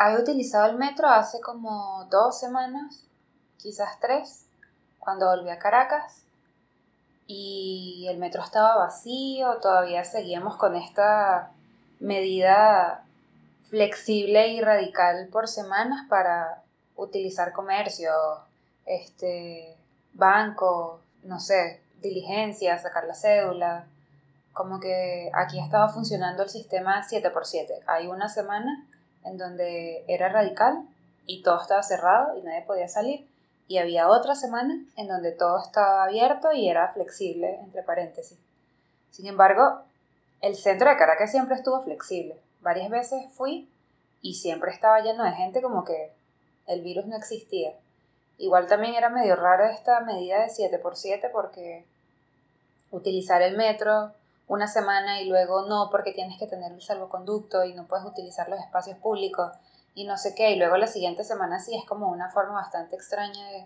había utilizado el metro hace como dos semanas, quizás tres, cuando volví a Caracas y el metro estaba vacío, todavía seguíamos con esta medida flexible y radical por semanas para utilizar comercio, este, banco, no sé, diligencia, sacar la cédula. Como que aquí estaba funcionando el sistema 7x7. Hay una semana en donde era radical y todo estaba cerrado y nadie podía salir. Y había otra semana en donde todo estaba abierto y era flexible, entre paréntesis. Sin embargo, el centro de Caracas siempre estuvo flexible. Varias veces fui y siempre estaba lleno de gente como que el virus no existía. Igual también era medio raro esta medida de 7x7 porque utilizar el metro una semana y luego no porque tienes que tener el salvoconducto y no puedes utilizar los espacios públicos y no sé qué, y luego la siguiente semana sí es como una forma bastante extraña de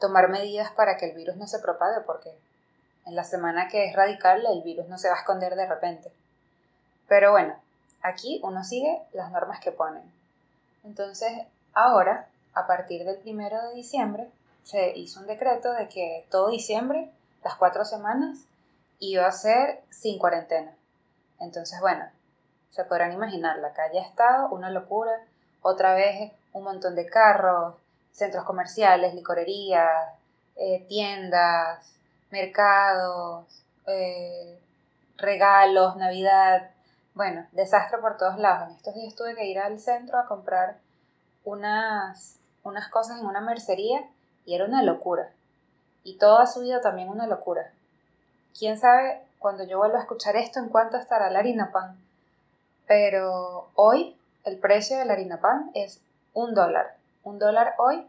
tomar medidas para que el virus no se propague porque en la semana que es radical el virus no se va a esconder de repente. Pero bueno, aquí uno sigue las normas que ponen. Entonces, ahora a partir del primero de diciembre se hizo un decreto de que todo diciembre, las cuatro semanas, iba a ser sin cuarentena. Entonces, bueno, se podrán imaginar, la calle ha estado una locura, otra vez un montón de carros, centros comerciales, licorerías, eh, tiendas, mercados, eh, regalos, Navidad, bueno, desastre por todos lados. En estos días tuve que ir al centro a comprar unas unas cosas en una mercería y era una locura. Y todo ha subido también una locura. Quién sabe cuando yo vuelva a escuchar esto en cuánto estará la harina pan. Pero hoy el precio de la harina pan es un dólar. Un dólar hoy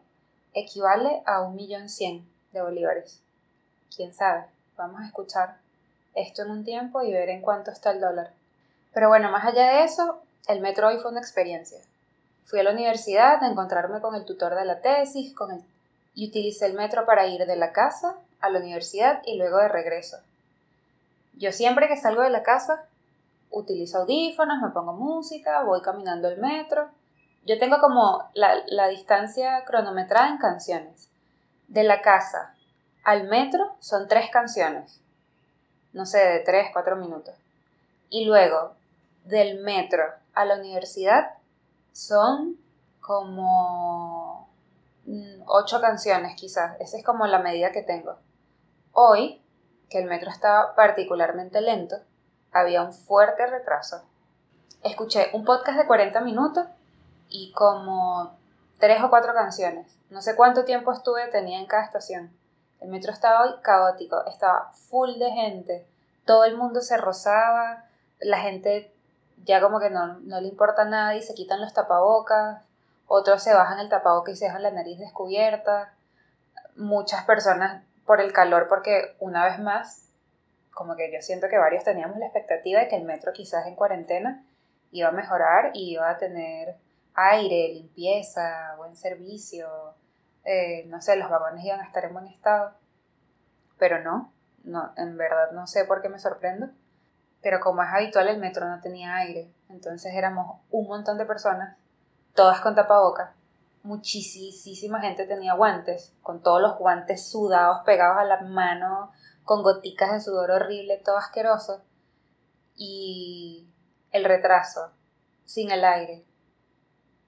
equivale a un millón cien de bolívares. Quién sabe. Vamos a escuchar esto en un tiempo y ver en cuánto está el dólar. Pero bueno, más allá de eso, el metro hoy fue una experiencia. Fui a la universidad a encontrarme con el tutor de la tesis con el, y utilicé el metro para ir de la casa a la universidad y luego de regreso. Yo siempre que salgo de la casa utilizo audífonos, me pongo música, voy caminando el metro. Yo tengo como la, la distancia cronometrada en canciones. De la casa al metro son tres canciones. No sé, de tres, cuatro minutos. Y luego, del metro a la universidad son como mm, ocho canciones quizás. Esa es como la medida que tengo. Hoy, que el metro estaba particularmente lento, había un fuerte retraso. Escuché un podcast de 40 minutos y como tres o cuatro canciones. No sé cuánto tiempo estuve tenía en cada estación. El metro estaba caótico, estaba full de gente. Todo el mundo se rozaba, la gente ya como que no, le importa nada y se quitan los tapabocas, otros se bajan el tapabocas y se dejan la nariz descubierta, muchas personas por el calor, porque una vez más, como que yo siento que varios teníamos la expectativa de que el metro quizás en cuarentena iba a mejorar y iba a tener aire, limpieza, buen servicio, eh, no sé, los vagones iban a estar en buen estado, pero no, no, en verdad no sé por qué me sorprendo pero como es habitual el metro no tenía aire, entonces éramos un montón de personas, todas con tapabocas, muchísima gente tenía guantes, con todos los guantes sudados pegados a la mano, con goticas de sudor horrible, todo asqueroso, y el retraso, sin el aire,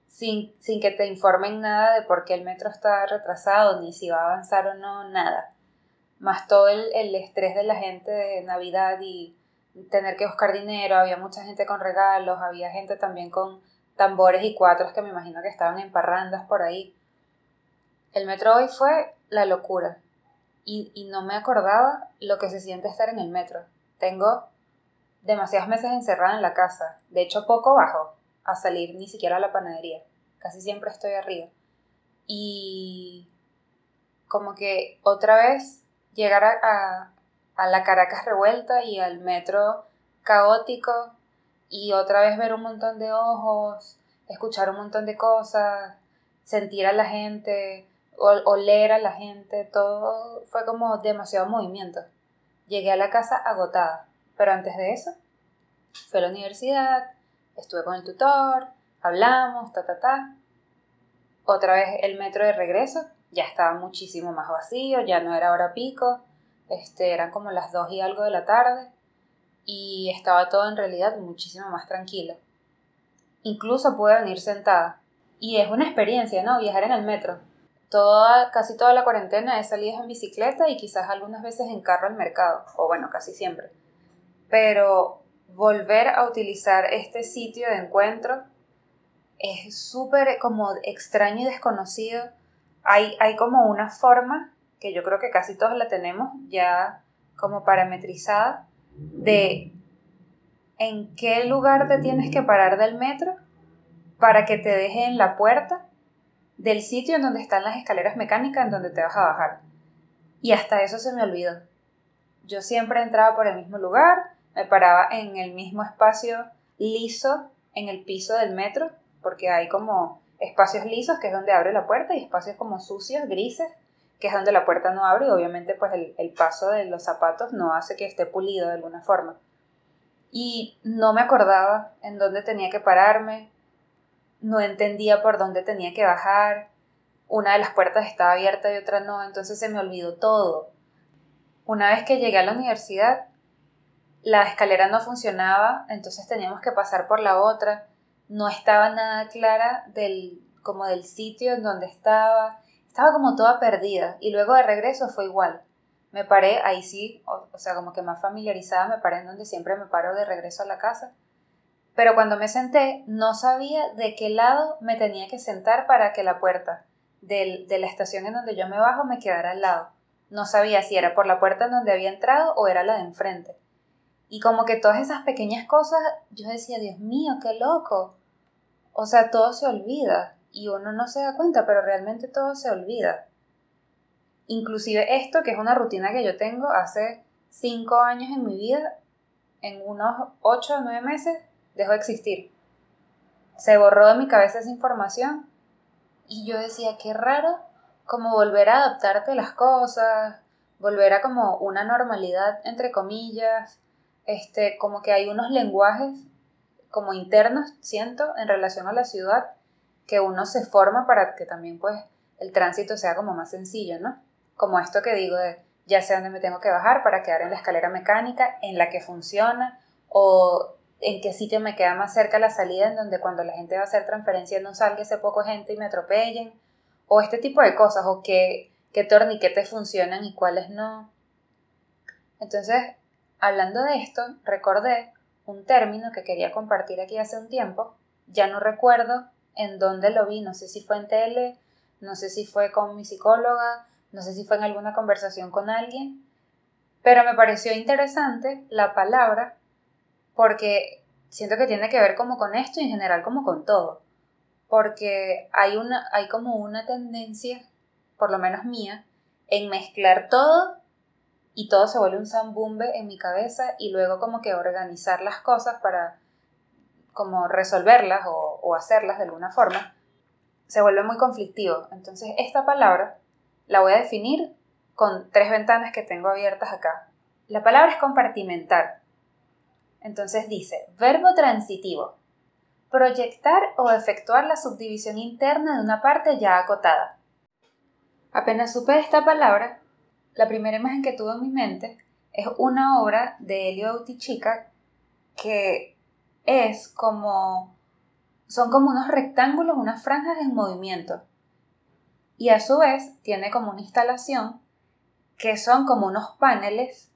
sin, sin que te informen nada de por qué el metro está retrasado, ni si va a avanzar o no, nada. Más todo el, el estrés de la gente de Navidad y tener que buscar dinero, había mucha gente con regalos, había gente también con tambores y cuatros que me imagino que estaban en parrandas por ahí. El metro hoy fue la locura y, y no me acordaba lo que se siente estar en el metro. Tengo demasiados meses encerrada en la casa, de hecho poco bajo a salir ni siquiera a la panadería, casi siempre estoy arriba. Y como que otra vez llegar a, a la Caracas revuelta y al metro caótico y otra vez ver un montón de ojos, escuchar un montón de cosas, sentir a la gente, oler a la gente, todo fue como demasiado movimiento. Llegué a la casa agotada, pero antes de eso fui a la universidad, estuve con el tutor, hablamos, ta, ta, ta. Otra vez el metro de regreso, ya estaba muchísimo más vacío, ya no era hora pico, este, eran como las dos y algo de la tarde y estaba todo en realidad muchísimo más tranquilo. Incluso pude venir sentada. Y es una experiencia, ¿no? Viajar en el metro. Toda, casi toda la cuarentena he salido en bicicleta y quizás algunas veces en carro al mercado, o bueno, casi siempre. Pero volver a utilizar este sitio de encuentro es súper como extraño y desconocido. Hay, hay como una forma, que yo creo que casi todos la tenemos ya como parametrizada, de en qué lugar te tienes que parar del metro para que te deje en la puerta del sitio en donde están las escaleras mecánicas en donde te vas a bajar. Y hasta eso se me olvidó. Yo siempre entraba por el mismo lugar, me paraba en el mismo espacio liso en el piso del metro, porque hay como espacios lisos, que es donde abre la puerta, y espacios como sucios, grises, que es donde la puerta no abre, y obviamente pues el, el paso de los zapatos no hace que esté pulido de alguna forma. Y no me acordaba en dónde tenía que pararme, no entendía por dónde tenía que bajar, una de las puertas estaba abierta y otra no, entonces se me olvidó todo. Una vez que llegué a la universidad, la escalera no funcionaba, entonces teníamos que pasar por la otra, no estaba nada clara del como del sitio en donde estaba, estaba como toda perdida y luego de regreso fue igual. Me paré, ahí sí, o, o sea, como que más familiarizada, me paré en donde siempre me paro de regreso a la casa pero cuando me senté no sabía de qué lado me tenía que sentar para que la puerta de la estación en donde yo me bajo me quedara al lado. No sabía si era por la puerta en donde había entrado o era la de enfrente. Y como que todas esas pequeñas cosas, yo decía, Dios mío, qué loco. O sea, todo se olvida y uno no se da cuenta, pero realmente todo se olvida. Inclusive esto, que es una rutina que yo tengo hace cinco años en mi vida, en unos ocho o nueve meses, dejó de existir. Se borró de mi cabeza esa información y yo decía, qué raro como volver a adaptarte a las cosas, volver a como una normalidad entre comillas, este, como que hay unos lenguajes como internos, siento, en relación a la ciudad, que uno se forma para que también pues el tránsito sea como más sencillo, ¿no? Como esto que digo de ya sé dónde me tengo que bajar para quedar en la escalera mecánica, en la que funciona, o en qué sitio me queda más cerca la salida en donde cuando la gente va a hacer transferencia no salga ese poco gente y me atropellen, o este tipo de cosas, o qué, qué torniquetes funcionan y cuáles no. Entonces, hablando de esto, recordé un término que quería compartir aquí hace un tiempo, ya no recuerdo en dónde lo vi, no sé si fue en tele, no sé si fue con mi psicóloga, no sé si fue en alguna conversación con alguien, pero me pareció interesante la palabra porque siento que tiene que ver como con esto y en general como con todo. Porque hay, una, hay como una tendencia, por lo menos mía, en mezclar todo y todo se vuelve un zambumbe en mi cabeza y luego como que organizar las cosas para como resolverlas o, hacerlas de alguna forma, se vuelve muy conflictivo. Entonces esta palabra la voy a definir con tres ventanas que tengo abiertas acá. La palabra es compartimentar entonces dice, verbo transitivo. Proyectar o efectuar la subdivisión interna de una parte ya acotada. Apenas supe esta palabra, la primera imagen que tuve en mi mente es una obra de Elio Autichica que es como son como unos rectángulos, unas franjas en movimiento. Y a su vez tiene como una instalación que son como unos paneles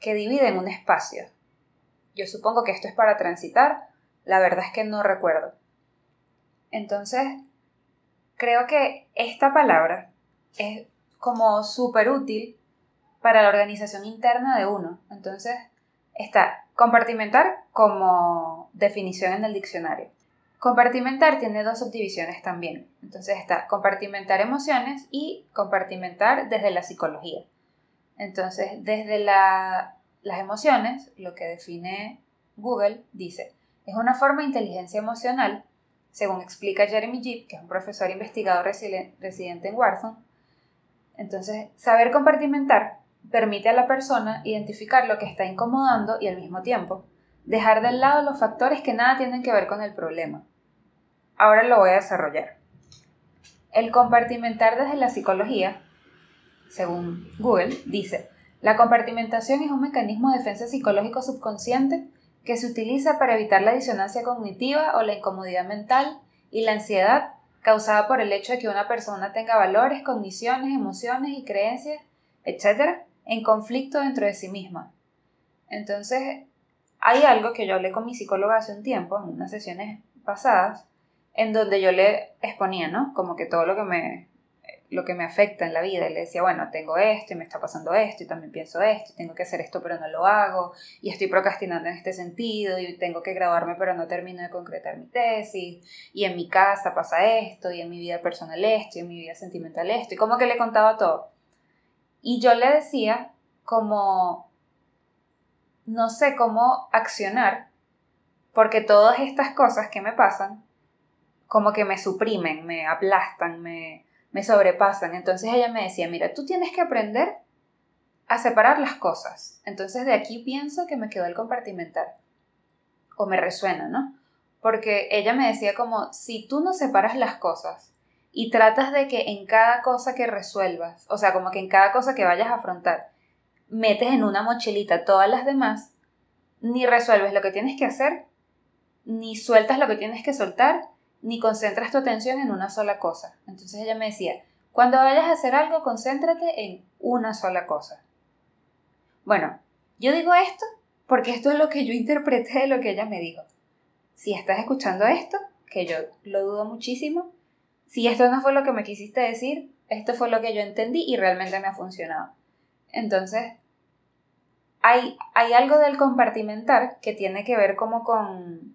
que dividen un espacio. Yo supongo que esto es para transitar, la verdad es que no recuerdo. Entonces, creo que esta palabra es como súper útil para la organización interna de uno. Entonces, está compartimentar como definición en el diccionario. Compartimentar tiene dos subdivisiones también. Entonces está compartimentar emociones y compartimentar desde la psicología. Entonces, desde la las emociones, lo que define Google, dice, es una forma de inteligencia emocional, según explica Jeremy Jeep, que es un profesor investigador residente en Wharton. Entonces, saber compartimentar permite a la persona identificar lo que está incomodando y al mismo tiempo dejar de lado los factores que nada tienen que ver con el problema. ahora lo voy a desarrollar. El compartimentar desde la psicología, según Google, dice, la compartimentación es un mecanismo de defensa psicológico subconsciente que se utiliza para evitar la disonancia cognitiva o la incomodidad mental y la ansiedad causada por el hecho de que una persona tenga valores, cogniciones, emociones y creencias, etc., en conflicto dentro de sí misma. Entonces, hay algo que yo hablé con mi psicóloga hace un tiempo, en unas sesiones pasadas, en donde yo le exponía, ¿no? Como que todo lo que me lo que me afecta en la vida. Y le decía, bueno, tengo esto y me está pasando esto y también pienso esto, y tengo que hacer esto pero no lo hago, y estoy procrastinando en este sentido, y tengo que graduarme pero no termino de concretar mi tesis, y en mi casa pasa esto, y en mi vida personal esto, y en mi vida sentimental esto, y como que le contaba todo. Y yo le decía como, no sé cómo accionar, porque todas estas cosas que me pasan, como que me suprimen, me aplastan, me, me sobrepasan. Entonces ella me decía, mira, tú tienes que aprender a separar las cosas. Entonces de aquí pienso que me quedó el compartimentar. O me resuena, ¿no? Porque ella me decía como, si tú no separas las cosas y tratas de que en cada cosa que resuelvas, o sea, como que en cada cosa que vayas a afrontar, metes en una mochilita todas las demás, ni resuelves lo que tienes que hacer, ni sueltas lo que tienes que soltar, ni concentras tu atención en una sola cosa. Entonces ella me decía, cuando vayas a hacer algo, concéntrate en una sola cosa. Bueno, yo digo esto porque esto es lo que yo interpreté de lo que ella me dijo. Si estás escuchando esto, que yo lo dudo muchísimo, si esto no fue lo que me quisiste decir, esto fue lo que yo entendí y realmente me ha funcionado. Entonces, hay, hay algo del compartimentar que tiene que ver como con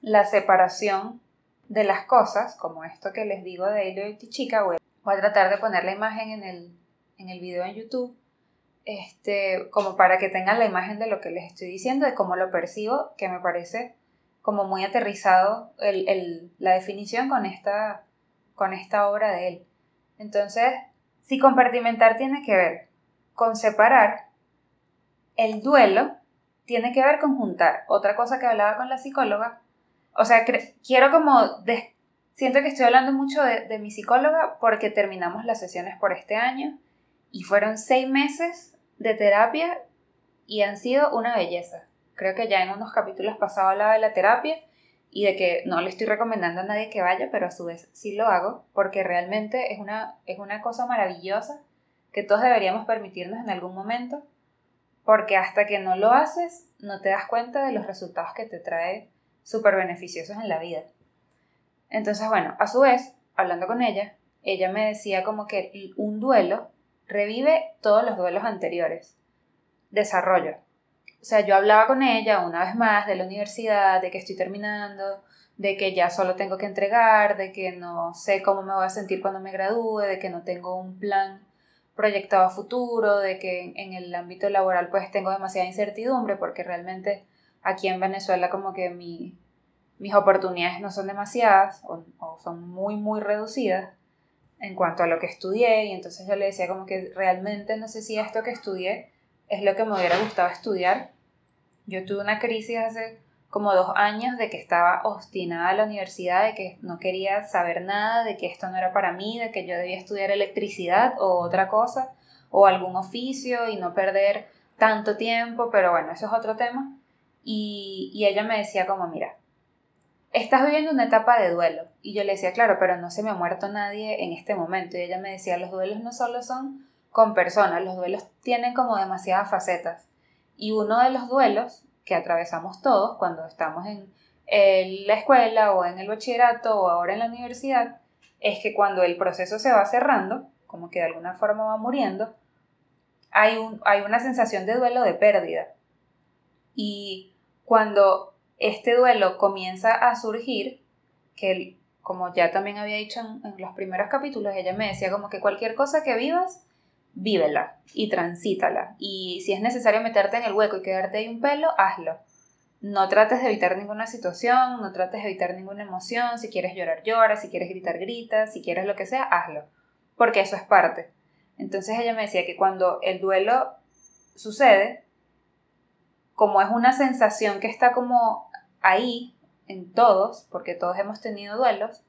la separación de las cosas, como esto que les digo de Elliot y Chica, voy a tratar de poner la imagen en el, en el video en YouTube, este, como para que tengan la imagen de lo que les estoy diciendo, de cómo lo percibo, que me parece como muy aterrizado el, la definición con esta, con esta obra de él. Entonces, si compartimentar tiene que ver con separar, el duelo tiene que ver con juntar. Otra cosa que hablaba con la psicóloga o sea, quiero como, siento que estoy hablando mucho de, mi psicóloga porque terminamos las sesiones por este año y fueron seis meses de terapia y han sido una belleza. Creo que ya en unos capítulos pasados hablaba de la terapia y de que no le estoy recomendando a nadie que vaya, pero a su vez sí lo hago porque realmente es una, es una cosa maravillosa que todos deberíamos permitirnos en algún momento porque hasta que no lo haces no te das cuenta de los resultados que te trae súper beneficiosos en la vida. Entonces, bueno, a su vez, hablando con ella, ella me decía como que un duelo revive todos los duelos anteriores. Desarrollo. O sea, yo hablaba con ella una vez más de la universidad, de que estoy terminando, de que ya solo tengo que entregar, de que no sé cómo me voy a sentir cuando me gradúe, de que no tengo un plan proyectado a futuro, de que en el ámbito laboral pues tengo demasiada incertidumbre porque realmente aquí en Venezuela como que mis oportunidades no son demasiadas o, son muy, muy reducidas en cuanto a lo que estudié y entonces yo le decía como que realmente no sé si esto que estudié es lo que me hubiera gustado estudiar. Yo tuve una crisis hace como dos años de que estaba obstinada a la universidad, de que no quería saber nada, de que esto no era para mí, de que yo debía estudiar electricidad o otra cosa, o algún oficio y no perder tanto tiempo, pero bueno, eso es otro tema. Y, ella me decía como, mira, estás viviendo una etapa de duelo. Y yo le decía, claro, pero no se me ha muerto nadie en este momento. Y ella me decía, los duelos no solo son con personas, los duelos tienen como demasiadas facetas. Y uno de los duelos que atravesamos todos cuando estamos en la escuela o en el bachillerato o ahora en la universidad, es que cuando el proceso se va cerrando, como que de alguna forma va muriendo, hay, un, hay una sensación de duelo de pérdida. Y cuando este duelo comienza a surgir, que como ya también había dicho en, los primeros capítulos, ella me decía como que cualquier cosa que vivas, vívela y transítala. Y si es necesario meterte en el hueco y quedarte ahí un pelo, hazlo. No trates de evitar ninguna situación, no trates de evitar ninguna emoción. Si quieres llorar, llora. Si quieres gritar, grita. Si quieres lo que sea, hazlo. Porque eso es parte. Entonces ella me decía que cuando el duelo sucede, como es una sensación que está como ahí, en todos, porque todos hemos tenido duelos,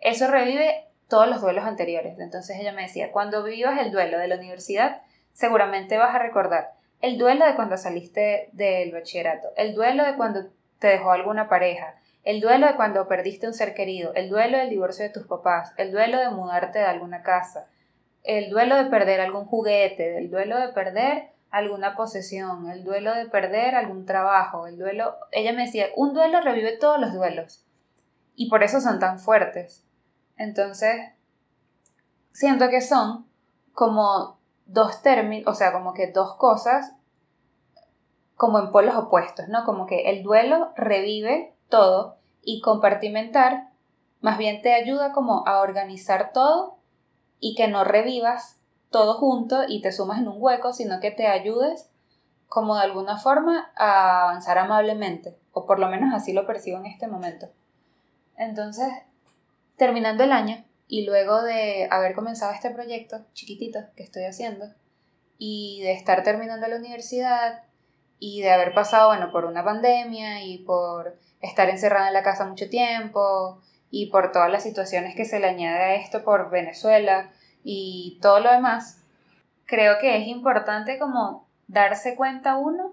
eso revive todos los duelos anteriores. Entonces ella me decía, cuando vivas el duelo de la universidad, seguramente vas a recordar el duelo de cuando saliste del bachillerato, el duelo de cuando te dejó alguna pareja, el duelo de cuando perdiste un ser querido, el duelo del divorcio de tus papás, el duelo de mudarte de alguna casa, el duelo de perder algún juguete, el duelo de perder alguna posesión, el duelo de perder algún trabajo, el duelo, ella me decía, un duelo revive todos los duelos y por eso son tan fuertes. Entonces, siento que son como dos términos, o sea, como que dos cosas como en polos opuestos, ¿no? Como que el duelo revive todo y compartimentar más bien te ayuda como a organizar todo y que no revivas todo junto y te sumas en un hueco, sino que te ayudes como de alguna forma a avanzar amablemente, o por lo menos así lo percibo en este momento. Entonces, terminando el año y luego de haber comenzado este proyecto chiquitito que estoy haciendo y de estar terminando la universidad y de haber pasado, bueno, por una pandemia y por estar encerrada en la casa mucho tiempo y por todas las situaciones que se le añade a esto por Venezuela y todo lo demás, creo que es importante como darse cuenta uno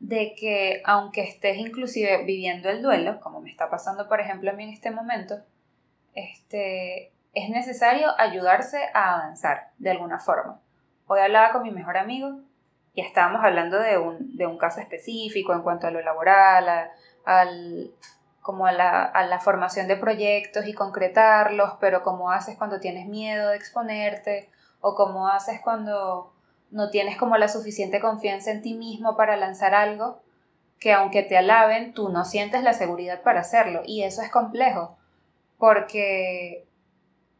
de que aunque estés inclusive viviendo el duelo, como me está pasando por ejemplo a mí en este momento, este, es necesario ayudarse a avanzar de alguna forma. Hoy hablaba con mi mejor amigo y estábamos hablando de un, de un caso específico en cuanto a lo laboral, al, como a la, a la, formación de proyectos y concretarlos, pero cómo haces cuando tienes miedo de exponerte o cómo haces cuando no tienes como la suficiente confianza en ti mismo para lanzar algo que aunque te alaben, tú no sientes la seguridad para hacerlo. Y eso es complejo, porque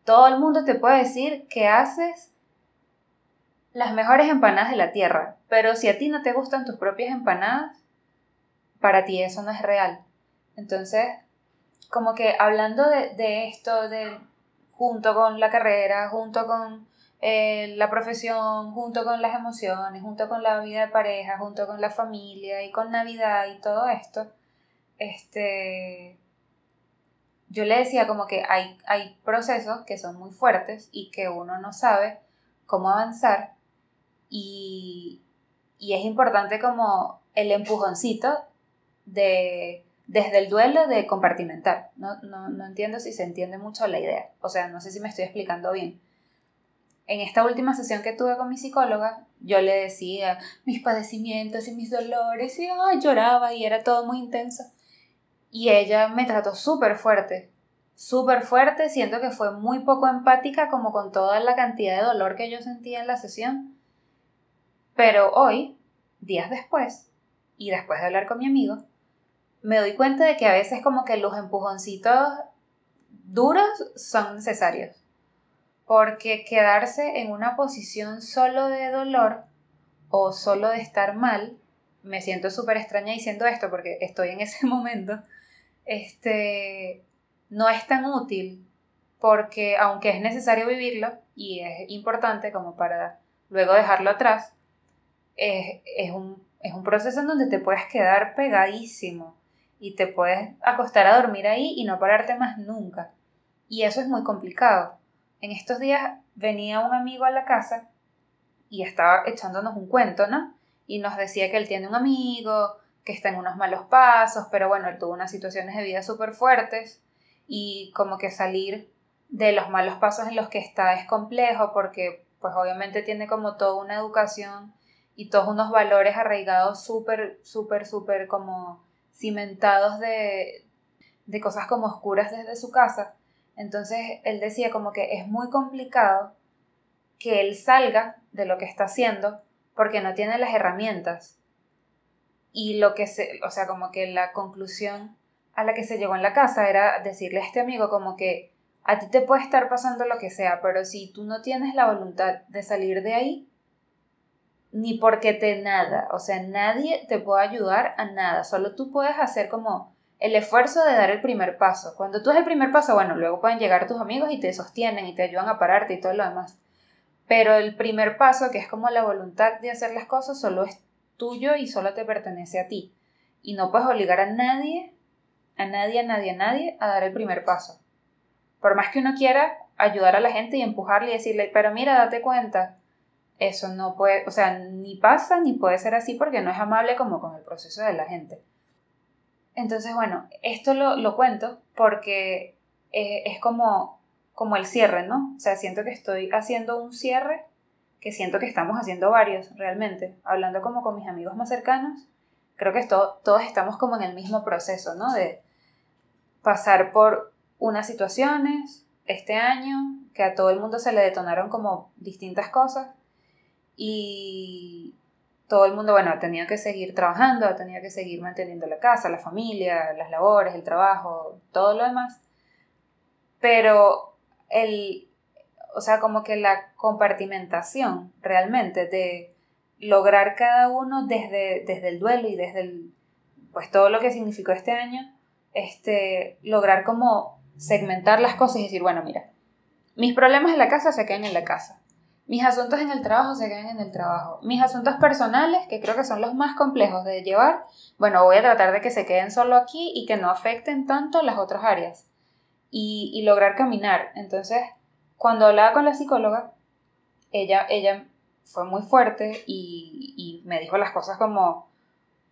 todo el mundo te puede decir que haces las mejores empanadas de la tierra, pero si a ti no te gustan tus propias empanadas, para ti eso no es real. Entonces, como que hablando de, esto, de, junto con la carrera, junto con eh, la profesión, junto con las emociones, junto con la vida de pareja, junto con la familia y con Navidad y todo esto, este, yo le decía como que hay, hay procesos que son muy fuertes y que uno no sabe cómo avanzar y, y es importante como el empujoncito de desde el duelo de compartimentar. No, no, no entiendo si se entiende mucho la idea. O sea, no sé si me estoy explicando bien. En esta última sesión que tuve con mi psicóloga, yo le decía mis padecimientos y mis dolores y lloraba y era todo muy intenso. Y ella me trató súper fuerte, súper fuerte, siento que fue muy poco empática como con toda la cantidad de dolor que yo sentía en la sesión. Pero hoy, días después, y después de hablar con mi amigo, me doy cuenta de que a veces como que los empujoncitos duros son necesarios. Porque quedarse en una posición solo de dolor o solo de estar mal, me siento súper extraña diciendo esto porque estoy en ese momento, este, no es tan útil porque aunque es necesario vivirlo y es importante como para luego dejarlo atrás, es, es, un, es un proceso en donde te puedes quedar pegadísimo y te puedes acostar a dormir ahí y no pararte más nunca. Y eso es muy complicado. En estos días venía un amigo a la casa y estaba echándonos un cuento, ¿no? Y nos decía que él tiene un amigo, que está en unos malos pasos, pero bueno, él tuvo unas situaciones de vida súper fuertes y como que salir de los malos pasos en los que está es complejo porque pues obviamente tiene como toda una educación y todos unos valores arraigados súper, súper, súper como cimentados de, de cosas como oscuras desde su casa. Entonces él decía como que es muy complicado que él salga de lo que está haciendo porque no tiene las herramientas. Y lo que se, o sea, como que la conclusión a la que se llegó en la casa era decirle a este amigo como que a ti te puede estar pasando lo que sea, pero si tú no tienes la voluntad de salir de ahí, ni porque te nada, o sea, nadie te puede ayudar a nada, solo tú puedes hacer como el esfuerzo de dar el primer paso. Cuando tú das el primer paso, bueno, luego pueden llegar tus amigos y te sostienen y te ayudan a pararte y todo lo demás. Pero el primer paso, que es como la voluntad de hacer las cosas, solo es tuyo y solo te pertenece a ti. Y no puedes obligar a nadie a nadie, a nadie, a nadie a dar el primer paso. Por más que uno quiera ayudar a la gente y empujarle y decirle, pero mira, date cuenta, eso no puede, o sea, ni pasa ni puede ser así porque no es amable como con el proceso de la gente. Entonces, bueno, esto lo, cuento porque es como, como el cierre, ¿no? O sea, siento que estoy haciendo un cierre, que siento que estamos haciendo varios realmente, hablando como con mis amigos más cercanos. Creo que todos estamos como en el mismo proceso, ¿no? De pasar por unas situaciones este año, que a todo el mundo se le detonaron como distintas cosas y todo el mundo, bueno, ha tenido que seguir trabajando, ha tenido que seguir manteniendo la casa, la familia, las labores, el trabajo, todo lo demás. Pero el, o sea, como que la compartimentación realmente de lograr cada uno desde, desde el duelo y desde el, pues todo lo que significó este año, este, lograr como segmentar las cosas y decir, bueno, mira, mis problemas en la casa se quedan en la casa. Mis asuntos en el trabajo se quedan en el trabajo. Mis asuntos personales, que creo que son los más complejos de llevar, bueno, voy a tratar de que se queden solo aquí y que no afecten tanto las otras áreas. Y, lograr caminar. Entonces, cuando hablaba con la psicóloga, ella, ella fue muy fuerte y, y me dijo las cosas como,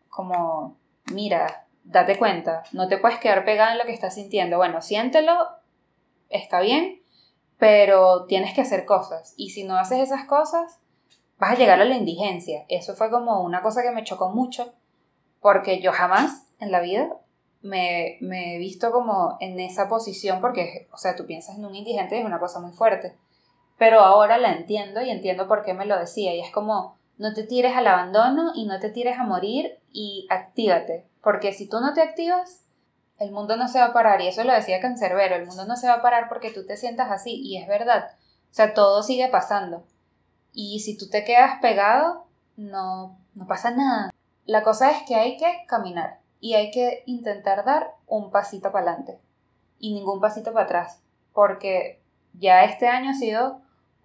como, mira, date cuenta, no te puedes quedar pegada en lo que estás sintiendo. Bueno, siéntelo, está bien, pero tienes que hacer cosas. Y si no haces esas cosas, vas a llegar a la indigencia. Eso fue como una cosa que me chocó mucho, porque yo jamás en la vida me, he visto como en esa posición, porque, o sea, tú piensas en un indigente y es una cosa muy fuerte. Pero ahora la entiendo y entiendo por qué me lo decía. Y es como, no te tires al abandono y no te tires a morir y actívate. Porque si tú no te activas, el mundo no se va a parar, y eso lo decía Cancerbero, el mundo no se va a parar porque tú te sientas así, y es verdad. O sea, todo sigue pasando. Y si tú te quedas pegado, no, no pasa nada. La cosa es que hay que caminar y hay que intentar dar un pasito para adelante y ningún pasito para atrás, porque ya este año ha sido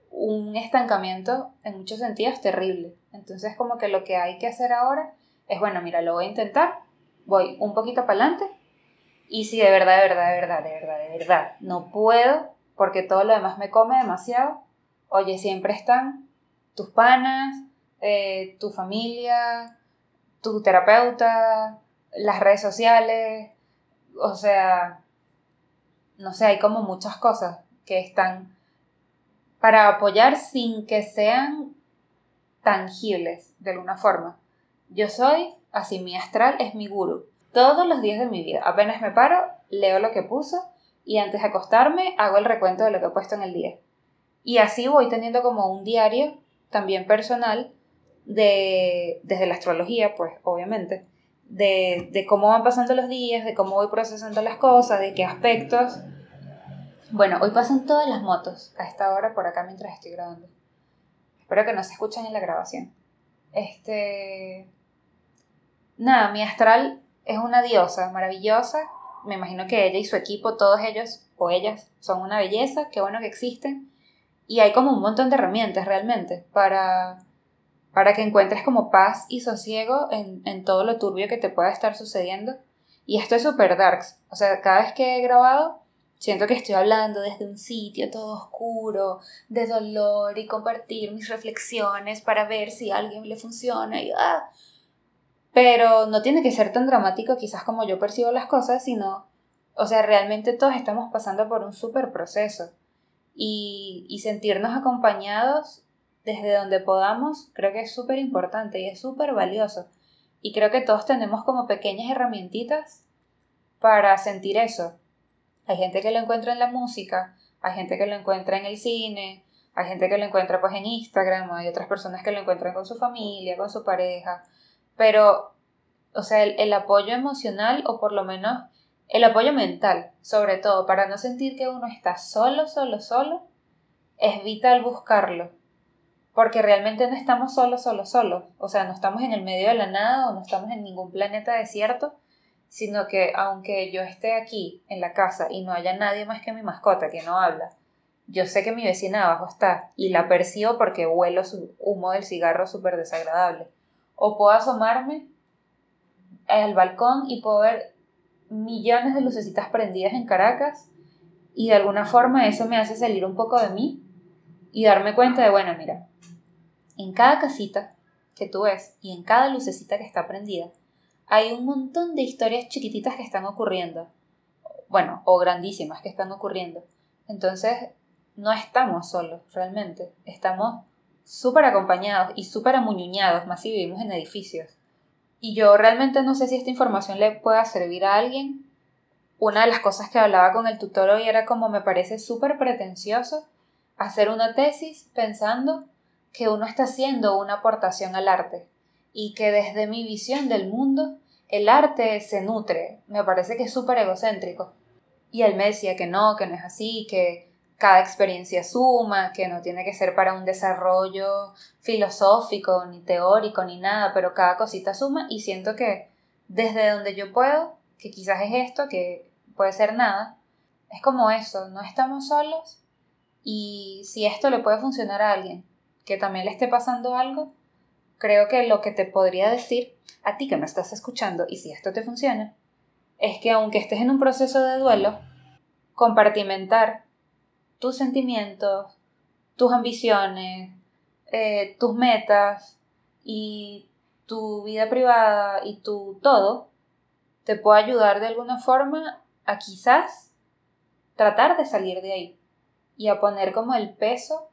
un estancamiento en muchos sentidos terrible. Entonces como que lo que hay que hacer ahora es, bueno, mira, lo voy a intentar, voy un poquito para adelante y si de verdad, de verdad, de verdad, de verdad, de verdad, no puedo porque todo lo demás me come demasiado, oye, siempre están tus panas, eh, tu familia, tu terapeuta, las redes sociales, o sea, no sé, hay como muchas cosas que están para apoyar sin que sean tangibles de alguna forma. Yo soy, así mi astral es mi guru todos los días de mi vida. Apenas me paro, leo lo que puso y antes de acostarme hago el recuento de lo que he puesto en el día. Y así voy teniendo como un diario también personal de, desde la astrología, pues obviamente, de, de cómo van pasando los días, de cómo voy procesando las cosas, de qué aspectos. Bueno, hoy pasan todas las motos a esta hora por acá mientras estoy grabando. Espero que no se escuchen en la grabación. Este. Nada, mi astral es una diosa maravillosa. Me imagino que ella y su equipo, todos ellos o ellas, son una belleza. Qué bueno que existen. Y hay como un montón de herramientas realmente para, para que encuentres como paz y sosiego en, en todo lo turbio que te pueda estar sucediendo. Y esto es súper darks. O sea, cada vez que he grabado, siento que estoy hablando desde un sitio todo oscuro, de dolor y compartir mis reflexiones para ver si a alguien le funciona. Y, ah, pero no tiene que ser tan dramático quizás como yo percibo las cosas, sino, o sea, realmente todos estamos pasando por un súper proceso. Y, y sentirnos acompañados desde donde podamos, creo que es súper importante y es súper valioso. Y creo que todos tenemos como pequeñas herramientitas para sentir eso. Hay gente que lo encuentra en la música, hay gente que lo encuentra en el cine, hay gente que lo encuentra pues en Instagram, hay otras personas que lo encuentran con su familia, con su pareja, pero, o sea, el, apoyo emocional o por lo menos el apoyo mental, sobre todo, para no sentir que uno está solo, solo, solo, es vital buscarlo. Porque realmente no estamos solos, solo, solos. O sea, no estamos en el medio de la nada o no estamos en ningún planeta desierto, sino que aunque yo esté aquí en la casa y no haya nadie más que mi mascota que no habla, yo sé que mi vecina abajo está y la percibo porque huelo su humo del cigarro súper desagradable o puedo asomarme al balcón y puedo ver millones de lucecitas prendidas en Caracas y de alguna forma eso me hace salir un poco de mí y darme cuenta de, bueno, mira, en cada casita que tú ves y en cada lucecita que está prendida, hay un montón de historias chiquititas que están ocurriendo. Bueno, o grandísimas que están ocurriendo. Entonces, no estamos solos, realmente. Estamos súper acompañados y súper amuñuñados, más si vivimos en edificios. Y yo realmente no sé si esta información le pueda servir a alguien. Una de las cosas que hablaba con el tutor hoy era como me parece súper pretencioso hacer una tesis pensando que uno está haciendo una aportación al arte y que desde mi visión del mundo el arte se nutre. Me parece que es súper egocéntrico. Y él me decía que no, que no es así, que cada experiencia suma, que no tiene que ser para un desarrollo filosófico, ni teórico, ni nada, pero cada cosita suma y siento que desde donde yo puedo, que quizás es esto, que puede ser nada, es como eso, no estamos solos y si esto le puede funcionar a alguien que también le esté pasando algo, creo que lo que te podría decir a ti que me estás escuchando y si esto te funciona, es que aunque estés en un proceso de duelo, compartimentar tus sentimientos, tus ambiciones, eh, tus metas y tu vida privada y tu todo, te puede ayudar de alguna forma a quizás tratar de salir de ahí y a poner como el peso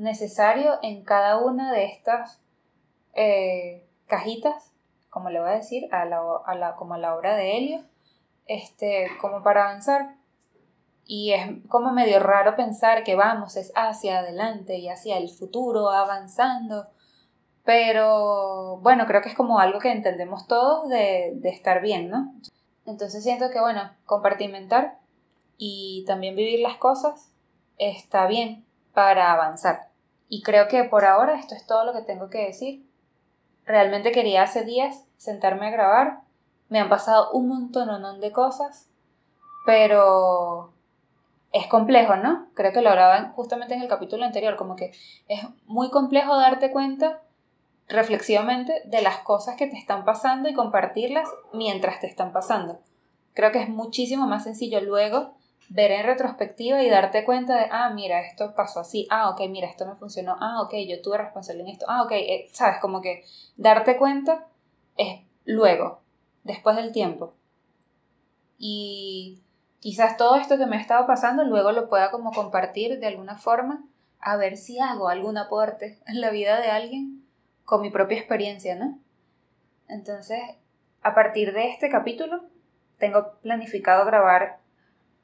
necesario en cada una de estas eh, cajitas, como le voy a decir, a la, a la, como a la obra de Helio, este, como para avanzar. Y es como medio raro pensar que vamos, es hacia adelante y hacia el futuro, avanzando. Pero bueno, creo que es como algo que entendemos todos de, de estar bien, ¿no? Entonces siento que, bueno, compartimentar y también vivir las cosas está bien para avanzar. Y creo que por ahora esto es todo lo que tengo que decir. Realmente quería hace días sentarme a grabar. Me han pasado un montón de cosas, pero es complejo, ¿no? Creo que lo hablaba justamente en el capítulo anterior, como que es muy complejo darte cuenta reflexivamente de las cosas que te están pasando y compartirlas mientras te están pasando. Creo que es muchísimo más sencillo luego ver en retrospectiva y darte cuenta de, ah, mira, esto pasó así, ah, ok, mira, esto no funcionó, ah, ok, yo tuve responsabilidad en esto, ah, ok, eh, sabes, como que darte cuenta es luego, después del tiempo. Y quizás todo esto que me ha estado pasando luego lo pueda como compartir de alguna forma, a ver si hago algún aporte en la vida de alguien con mi propia experiencia, ¿no? Entonces, a partir de este capítulo, tengo planificado grabar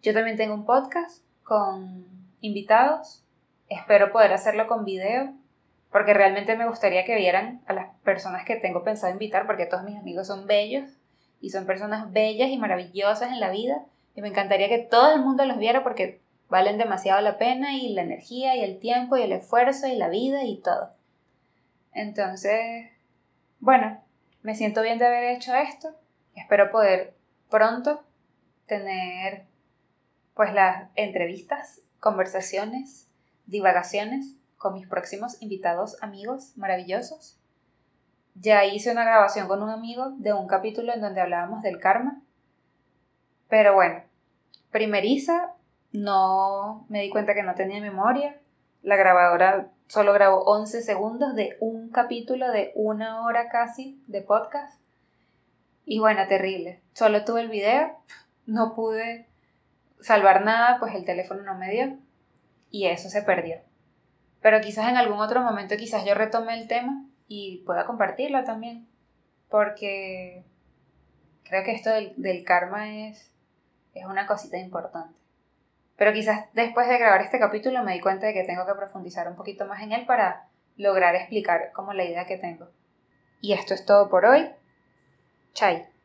yo también tengo un podcast con invitados. Espero poder hacerlo con video, porque realmente me gustaría que vieran a las personas que tengo pensado invitar, porque todos mis amigos son bellos y son personas bellas y maravillosas en la vida. Y me encantaría que todo el mundo los viera porque valen demasiado la pena y la energía y el tiempo y el esfuerzo y la vida y todo. Entonces, bueno, me siento bien de haber hecho esto. Espero poder pronto tener pues las entrevistas, conversaciones, divagaciones con mis próximos invitados amigos maravillosos. Ya hice una grabación con un amigo de un capítulo en donde hablábamos del karma. Pero bueno, primeriza, no me di cuenta que no tenía memoria. La grabadora solo grabó 11 segundos de un capítulo de una hora casi de podcast. Y bueno, terrible. Solo tuve el video, no pude salvar nada, pues el teléfono no me dio y eso se perdió. Pero quizás en algún otro momento quizás yo retome el tema y pueda compartirlo también, porque creo que esto del, karma es, es una cosita importante. Pero quizás después de grabar este capítulo me di cuenta de que tengo que profundizar un poquito más en él para lograr explicar como la idea que tengo. Y esto es todo por hoy. Chai.